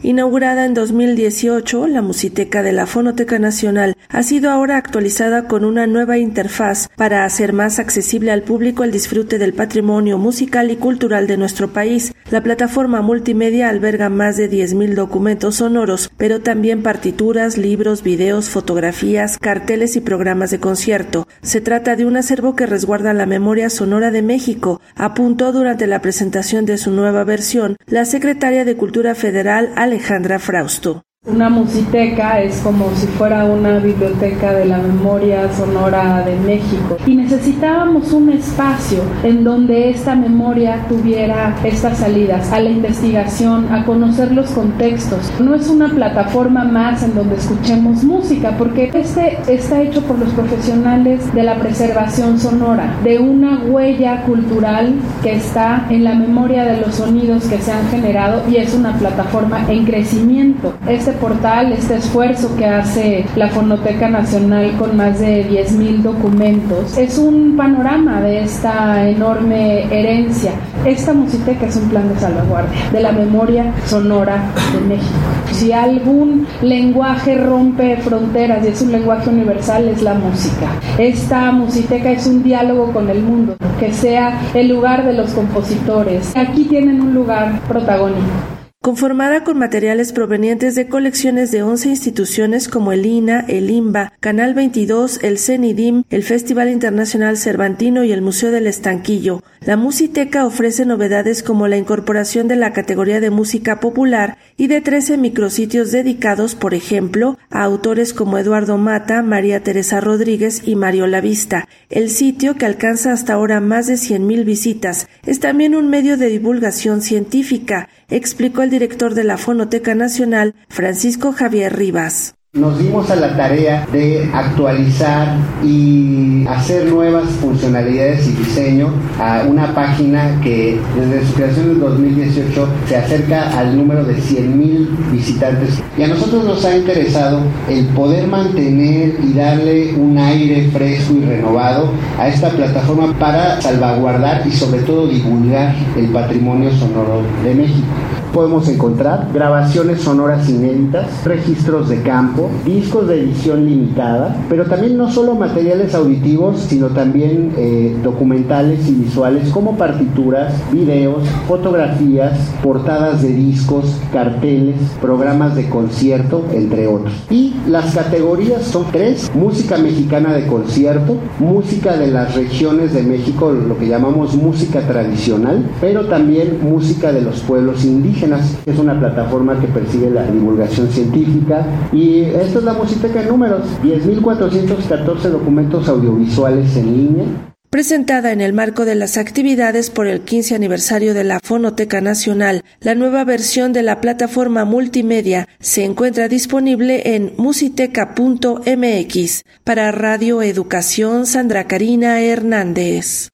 Inaugurada en 2018, la Musiteca de la Fonoteca Nacional ha sido ahora actualizada con una nueva interfaz para hacer más accesible al público el disfrute del patrimonio musical y cultural de nuestro país. La plataforma multimedia alberga más de 10.000 documentos sonoros, pero también partituras, libros, videos, fotografías, carteles y programas de concierto. Se trata de un acervo que resguarda la memoria sonora de México, apuntó durante la presentación de su nueva versión la secretaria de Cultura Federal Alejandra Frausto. Una musiteca es como si fuera una biblioteca de la memoria sonora de México y necesitábamos un espacio en donde esta memoria tuviera estas salidas a la investigación, a conocer los contextos. No es una plataforma más en donde escuchemos música porque este está hecho por los profesionales de la preservación sonora, de una huella cultural que está en la memoria de los sonidos que se han generado y es una plataforma en crecimiento. Este portal, este esfuerzo que hace la Fonoteca Nacional con más de 10.000 documentos, es un panorama de esta enorme herencia. Esta musiteca es un plan de salvaguardia de la memoria sonora de México. Si algún lenguaje rompe fronteras y es un lenguaje universal, es la música. Esta musiteca es un diálogo con el mundo, que sea el lugar de los compositores. Aquí tienen un lugar protagónico conformada con materiales provenientes de colecciones de 11 instituciones como el INA, el IMBA, Canal 22, el CENIDIM, el Festival Internacional Cervantino y el Museo del Estanquillo. La Musiteca ofrece novedades como la incorporación de la categoría de música popular y de 13 micrositios dedicados, por ejemplo, a autores como Eduardo Mata, María Teresa Rodríguez y Mario Lavista. El sitio, que alcanza hasta ahora más de 100.000 visitas, es también un medio de divulgación científica, explicó el director de la Fonoteca Nacional, Francisco Javier Rivas. Nos dimos a la tarea de actualizar y hacer nuevas funcionalidades y diseño a una página que desde su creación en 2018 se acerca al número de 100.000 visitantes. Y a nosotros nos ha interesado el poder mantener y darle un aire fresco y renovado a esta plataforma para salvaguardar y sobre todo divulgar el patrimonio sonoro de México podemos encontrar grabaciones sonoras inéditas, registros de campo, discos de edición limitada, pero también no solo materiales auditivos, sino también eh, documentales y visuales como partituras, videos, fotografías, portadas de discos, carteles, programas de concierto, entre otros. Y las categorías son tres, música mexicana de concierto, música de las regiones de México, lo que llamamos música tradicional, pero también música de los pueblos indígenas es una plataforma que persigue la divulgación científica y esta es la Musiteca en números, 10.414 documentos audiovisuales en línea. Presentada en el marco de las actividades por el 15 aniversario de la Fonoteca Nacional, la nueva versión de la plataforma multimedia se encuentra disponible en musiteca.mx. Para Radio Educación, Sandra Karina Hernández.